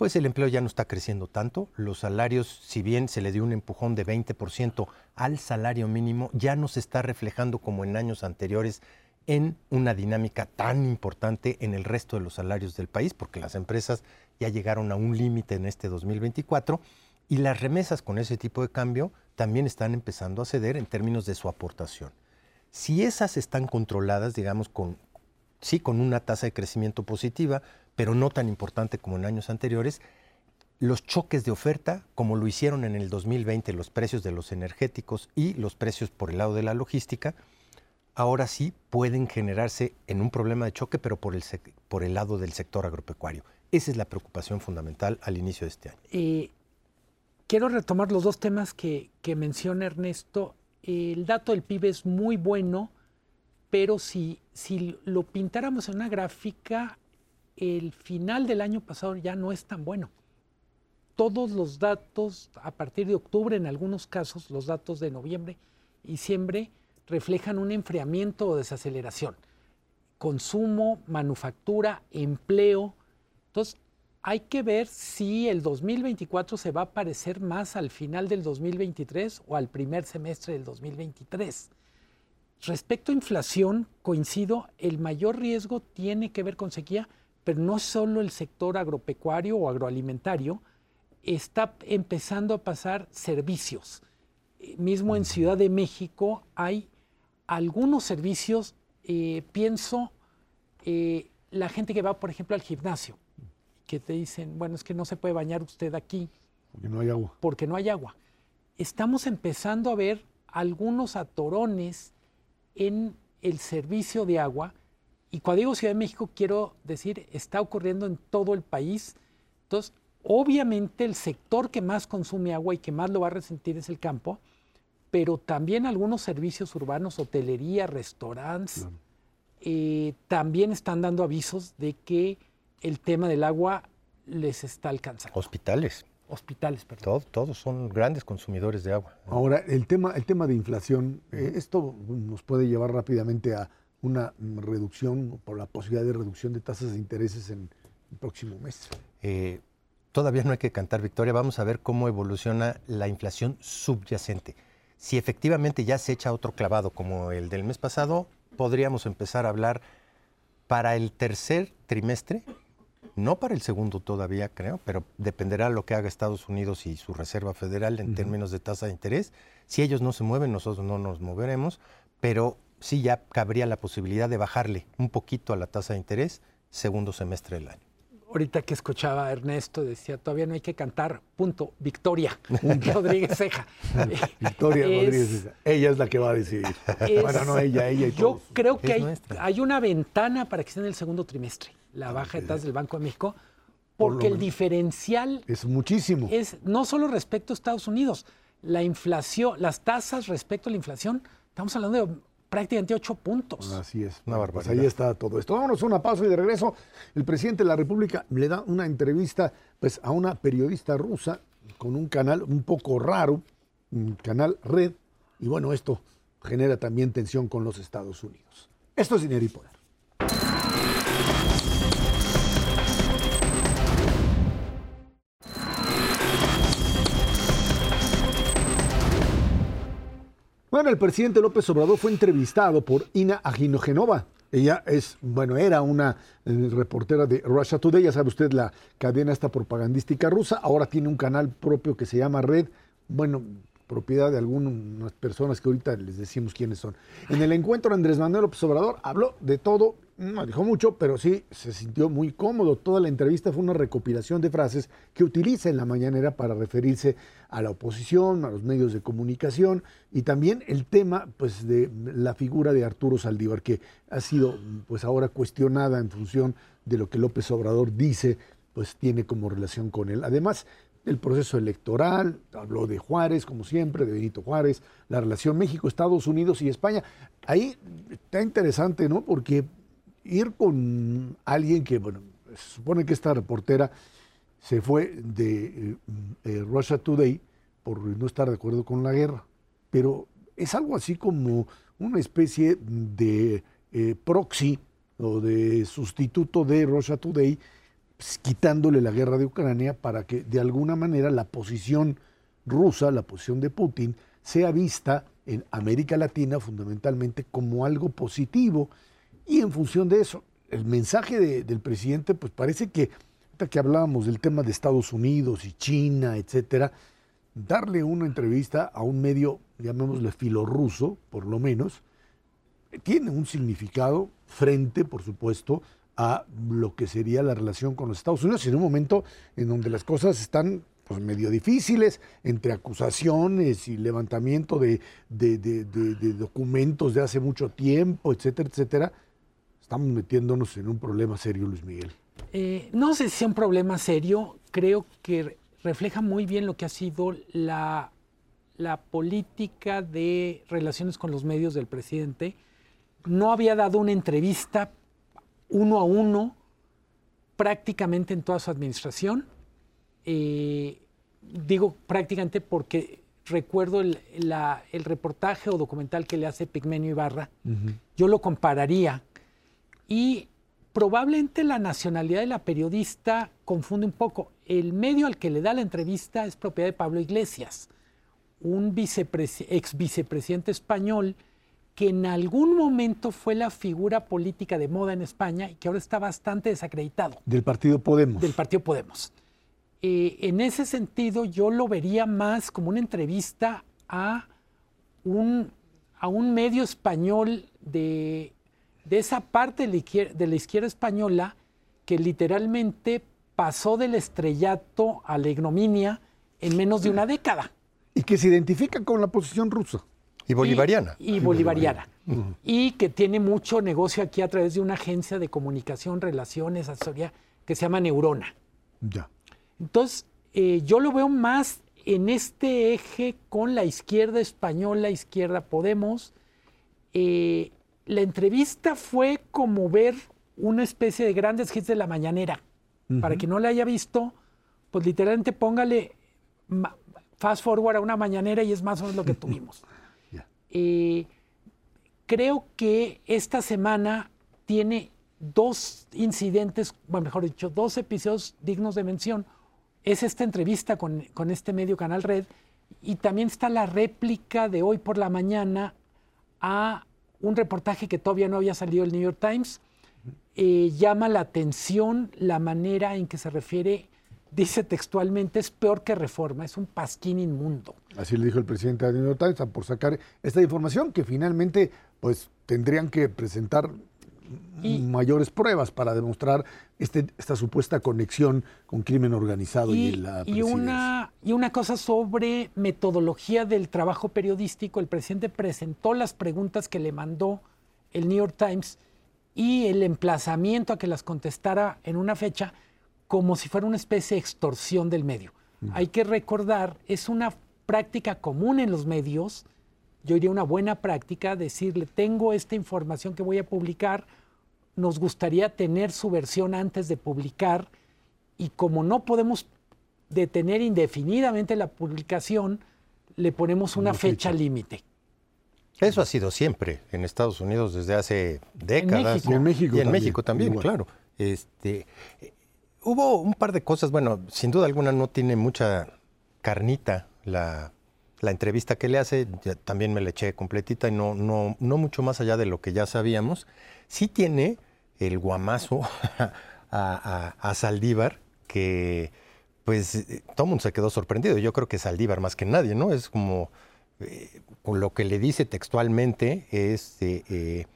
pues el empleo ya no está creciendo tanto, los salarios, si bien se le dio un empujón de 20% al salario mínimo, ya no se está reflejando como en años anteriores en una dinámica tan importante en el resto de los salarios del país, porque las empresas ya llegaron a un límite en este 2024 y las remesas con ese tipo de cambio también están empezando a ceder en términos de su aportación. Si esas están controladas, digamos, con, sí con una tasa de crecimiento positiva, pero no tan importante como en años anteriores, los choques de oferta, como lo hicieron en el 2020 los precios de los energéticos y los precios por el lado de la logística, ahora sí pueden generarse en un problema de choque, pero por el, por el lado del sector agropecuario. Esa es la preocupación fundamental al inicio de este año. Eh, quiero retomar los dos temas que, menciona Ernesto. El dato del PIB es muy bueno, pero si, si lo pintáramos en una gráfica, el final del año pasado ya no es tan bueno. Todos los datos, a partir de octubre en algunos casos, los datos de noviembre y diciembre, reflejan un enfriamiento o desaceleración. Consumo, manufactura, empleo. Entonces, hay que ver si el 2024 se va a parecer más al final del 2023 o al primer semestre del 2023. Respecto a inflación, coincido, el mayor riesgo tiene que ver con sequía, pero no solo el sector agropecuario o agroalimentario, está empezando a pasar servicios. Mismo en Ciudad de México hay algunos servicios, eh, pienso, eh, la gente que va, por ejemplo, al gimnasio, que te dicen, bueno, es que no se puede bañar usted aquí. Porque no hay agua. Porque no hay agua. Estamos empezando a ver algunos atorones en el servicio de agua. Y cuando digo Ciudad de México, quiero decir, está ocurriendo en todo el país. Entonces, obviamente el sector que más consume agua y que más lo va a resentir es el campo pero también algunos servicios urbanos, hotelería, restaurantes, eh, también están dando avisos de que el tema del agua les está alcanzando. Hospitales. Hospitales, perdón. todos son grandes consumidores de agua. Ahora, el tema, el tema de inflación, eh, esto nos puede llevar rápidamente a una reducción, por la posibilidad de reducción de tasas de intereses en el próximo mes. Eh, todavía no hay que cantar victoria, vamos a ver cómo evoluciona la inflación subyacente. Si efectivamente ya se echa otro clavado como el del mes pasado, podríamos empezar a hablar para el tercer trimestre, no para el segundo todavía creo, pero dependerá lo que haga Estados Unidos y su Reserva Federal en términos de tasa de interés. Si ellos no se mueven, nosotros no nos moveremos, pero sí ya cabría la posibilidad de bajarle un poquito a la tasa de interés segundo semestre del año ahorita que escuchaba a Ernesto, decía, todavía no hay que cantar, punto, Victoria Rodríguez Ceja. Victoria Rodríguez Ceja. Ella es la que va a decidir. bueno, no ella, ella y Yo creo que hay, hay, una ventana para que esté en el segundo trimestre, la baja de tasas del Banco de México, porque el diferencial... Es muchísimo. Es no solo respecto a Estados Unidos, la inflación, las tasas respecto a la inflación, estamos hablando de prácticamente ocho puntos. Así es. Una pues barbaridad. ahí está todo esto. Vámonos a una pausa y de regreso. El presidente de la República le da una entrevista pues, a una periodista rusa con un canal un poco raro, un canal red. Y bueno, esto genera también tensión con los Estados Unidos. Esto es dinero y poder. El presidente López Obrador fue entrevistado por Ina Aginogenova. Ella es, bueno, era una eh, reportera de Russia Today, ya sabe usted la cadena esta propagandística rusa, ahora tiene un canal propio que se llama Red, bueno, propiedad de algunas personas que ahorita les decimos quiénes son. En el encuentro Andrés Manuel López Obrador habló de todo, no dijo mucho, pero sí se sintió muy cómodo. Toda la entrevista fue una recopilación de frases que utiliza en la mañanera para referirse a la oposición, a los medios de comunicación y también el tema pues de la figura de Arturo Saldívar que ha sido pues ahora cuestionada en función de lo que López Obrador dice pues tiene como relación con él. Además, el proceso electoral, habló de Juárez, como siempre, de Benito Juárez, la relación México, Estados Unidos y España. Ahí está interesante, ¿no? Porque ir con alguien que, bueno, se supone que esta reportera se fue de eh, eh, Russia Today por no estar de acuerdo con la guerra, pero es algo así como una especie de eh, proxy o de sustituto de Russia Today pues, quitándole la guerra de Ucrania para que de alguna manera la posición rusa, la posición de Putin, sea vista en América Latina fundamentalmente como algo positivo. Y en función de eso, el mensaje del presidente, pues parece que, que hablábamos del tema de Estados Unidos y China, etcétera, darle una entrevista a un medio, llamémosle filorruso, por lo menos, tiene un significado frente, por supuesto, a lo que sería la relación con los Estados Unidos en un momento en donde las cosas están pues, medio difíciles, entre acusaciones y levantamiento de, documentos de hace mucho tiempo, etcétera, etcétera, estamos metiéndonos en un problema serio, Luis Miguel. Eh, no sé si sea un problema serio, creo que refleja muy bien lo que ha sido la, la política de relaciones con los medios del presidente. No había dado una entrevista uno a uno prácticamente en toda su administración. Eh, digo prácticamente porque recuerdo el, reportaje o documental que le hace Pigmenio Ibarra. Yo lo compararía. Y probablemente la nacionalidad de la periodista confunde un poco. El medio al que le da la entrevista es propiedad de Pablo Iglesias, un ex vicepresidente español que en algún momento fue la figura política de moda en España y que ahora está bastante desacreditado. Del partido Podemos. Del partido Podemos. Eh, en ese sentido, yo lo vería más como una entrevista a un, a un medio español de, esa parte de la, izquierda, española que literalmente pasó del estrellato a la ignominia en menos de una década. Y que se identifica con la posición rusa. Y bolivariana. Y, bolivariana. Y que tiene mucho negocio aquí a través de una agencia de comunicación, relaciones, asesoría, que se llama Neurona. Ya. Entonces, eh, yo lo veo más en este eje con la izquierda española, izquierda Podemos. Eh, la entrevista fue como ver una especie de grandes hits de la mañanera. Para quien no la haya visto, pues literalmente póngale fast forward a una mañanera y es más o menos lo que tuvimos. Eh, creo que esta semana tiene dos incidentes, bueno, mejor dicho, dos episodios dignos de mención. Es esta entrevista con, este medio Canal Red y también está la réplica de hoy por la mañana a un reportaje que todavía no había salido el New York Times. Eh, llama la atención la manera en que se refiere dice textualmente, es peor que reforma, es un pasquín inmundo. Así le dijo el presidente de New York Times por sacar esta información que finalmente pues tendrían que presentar mayores pruebas para demostrar este, esta supuesta conexión con crimen organizado y, la y una Y una cosa sobre metodología del trabajo periodístico, el presidente presentó las preguntas que le mandó el New York Times y el emplazamiento a que las contestara en una fecha como si fuera una especie de extorsión del medio. Hay que recordar, es una práctica común en los medios yo diría una buena práctica decirle, tengo esta información que voy a publicar, nos gustaría tener su versión antes de publicar y como no podemos detener indefinidamente la publicación, le ponemos una, fecha, límite. Eso ha sido siempre en Estados Unidos desde hace décadas. En México. Y en México también, claro. Este, hubo un par de cosas, bueno, sin duda alguna no tiene mucha carnita la, entrevista que le hace, también me la eché completita y no, no, no mucho más allá de lo que ya sabíamos. Sí tiene el guamazo a, a Saldívar, que pues eh, todo el mundo se quedó sorprendido. Yo creo que Saldívar más que nadie, ¿no? Es como, eh, lo que le dice textualmente es eh,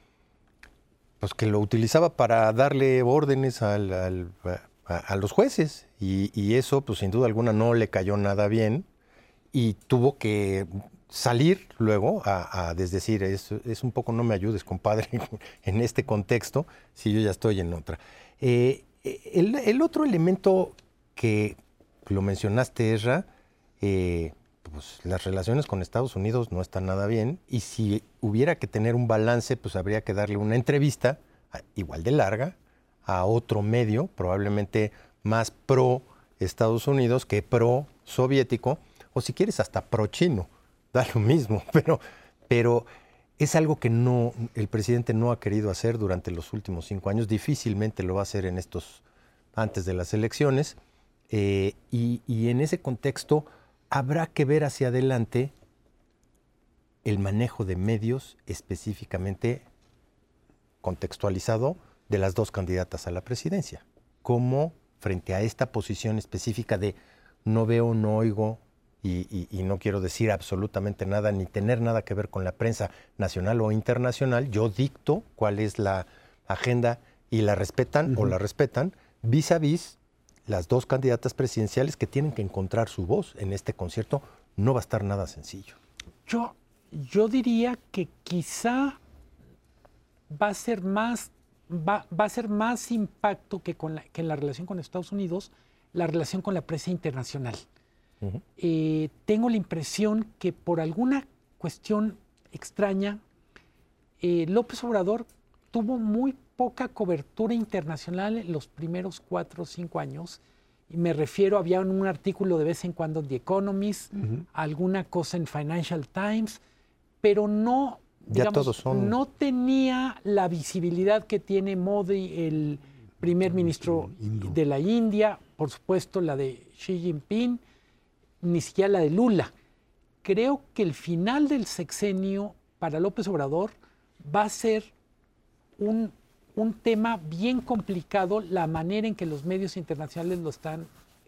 pues que lo utilizaba para darle órdenes a, los jueces y, eso pues sin duda alguna no le cayó nada bien y tuvo que salir luego a, desdecir, es, es, un poco no me ayudes compadre en este contexto si yo ya estoy en otra. el otro elemento que lo mencionaste, Esra, eh, pues las relaciones con Estados Unidos no están nada bien y si hubiera que tener un balance, pues habría que darle una entrevista igual de larga a otro medio, probablemente más pro Estados Unidos que pro soviético, o si quieres hasta pro chino, da lo mismo, pero, pero es algo que no, el presidente no ha querido hacer durante los últimos cinco años, difícilmente lo va a hacer en estos, antes de las elecciones. Eh, y, en ese contexto habrá que ver hacia adelante el manejo de medios específicamente contextualizado de las dos candidatas a la presidencia. Cómo frente a esta posición específica de no veo, no oigo y, no quiero decir absolutamente nada ni tener nada que ver con la prensa nacional o internacional, yo dicto cuál es la agenda y la respetan o la respetan vis a vis las dos candidatas presidenciales que tienen que encontrar su voz en este concierto, no va a estar nada sencillo. Yo, yo diría que quizá va a ser más, va, a ser más impacto que, con la, que en la relación con Estados Unidos, la relación con la prensa internacional. Eh, tengo la impresión que por alguna cuestión extraña, eh, López Obrador tuvo muy poca cobertura internacional en los primeros cuatro o cinco años. Y me refiero, había un artículo de vez en cuando en The Economist, alguna cosa en Financial Times, pero no, digamos, no tenía la visibilidad que tiene Modi, el primer ministro de la India, por supuesto la de Xi Jinping, ni siquiera la de Lula. Creo que el final del sexenio para López Obrador va a ser un un tema bien complicado, la manera en que los medios internacionales lo están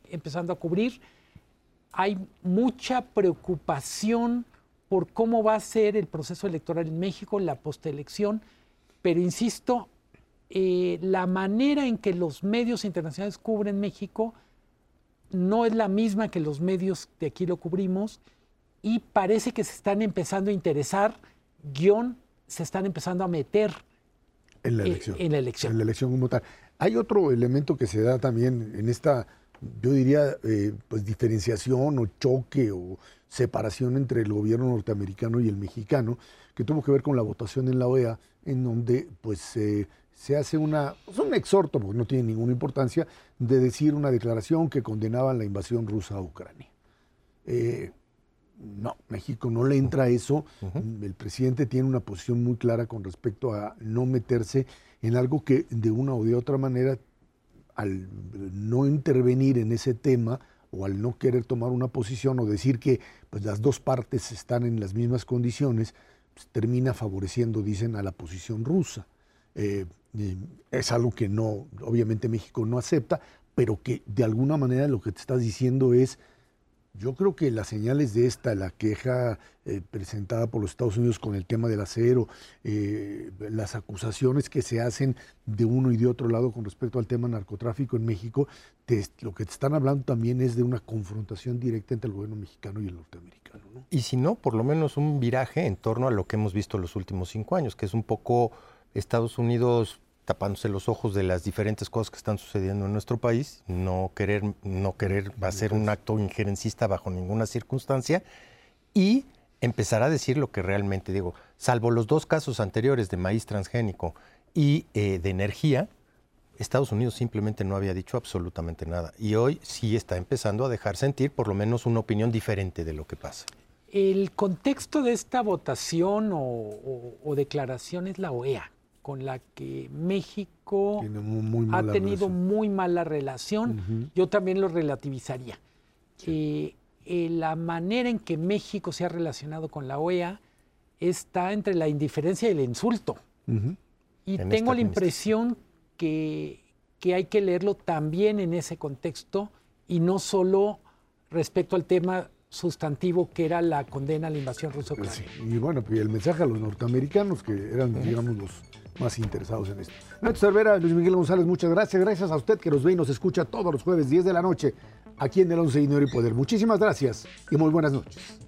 empezando a cubrir. Hay mucha preocupación por cómo va a ser el proceso electoral en México, la postelección, pero insisto, eh, la manera en que los medios internacionales cubren México no es la misma que los medios de aquí lo cubrimos y parece que se están empezando a interesar, guion, se están empezando a meter en la elección. En, la elección. En la elección como tal. Hay otro elemento que se da también en esta, yo diría, eh, pues diferenciación o choque o separación entre el gobierno norteamericano y el mexicano, que tuvo que ver con la votación en la OEA, en donde pues se hace una, pues, un exhorto, porque no tiene ninguna importancia, de decir una declaración que condenaba la invasión rusa a Ucrania. Eh, no, México no le entra a eso. El presidente tiene una posición muy clara con respecto a no meterse en algo que de una o de otra manera, al no intervenir en ese tema o al no querer tomar una posición o decir que pues, las dos partes están en las mismas condiciones, pues, termina favoreciendo, dicen, a la posición rusa. Eh, es algo que no, obviamente México no acepta, pero que de alguna manera lo que te estás diciendo es yo creo que las señales de esta, la queja eh, presentada por los Estados Unidos con el tema del acero, eh, las acusaciones que se hacen de uno y de otro lado con respecto al tema narcotráfico en México, lo que te están hablando también es de una confrontación directa entre el gobierno mexicano y el norteamericano. Y si no, por lo menos un viraje en torno a lo que hemos visto los últimos cinco años, que es un poco Estados Unidos tapándose los ojos de las diferentes cosas que están sucediendo en nuestro país, no querer, no querer va a ser un acto injerencista bajo ninguna circunstancia, y empezará a decir lo que realmente digo. Salvo los dos casos anteriores de maíz transgénico y eh, de energía, Estados Unidos simplemente no había dicho absolutamente nada. Y hoy sí está empezando a dejar sentir por lo menos una opinión diferente de lo que pasa. El contexto de esta votación o, declaración es la OEA, con la que México ha tenido muy mala relación. Yo también lo relativizaría. Eh, eh, la manera en que México se ha relacionado con la OEA está entre la indiferencia y el insulto. Y tengo la impresión que, hay que leerlo también en ese contexto y no solo respecto al tema sustantivo que era la condena a la invasión rusa ucrania. Y bueno, y el mensaje a los norteamericanos que eran, digamos, los más interesados en esto. Nacho Cervera, Luis Miguel González, muchas gracias. Gracias a usted que nos ve y nos escucha todos los jueves 10 de la noche aquí en el 11 Dinero y Poder. Muchísimas gracias y muy buenas noches.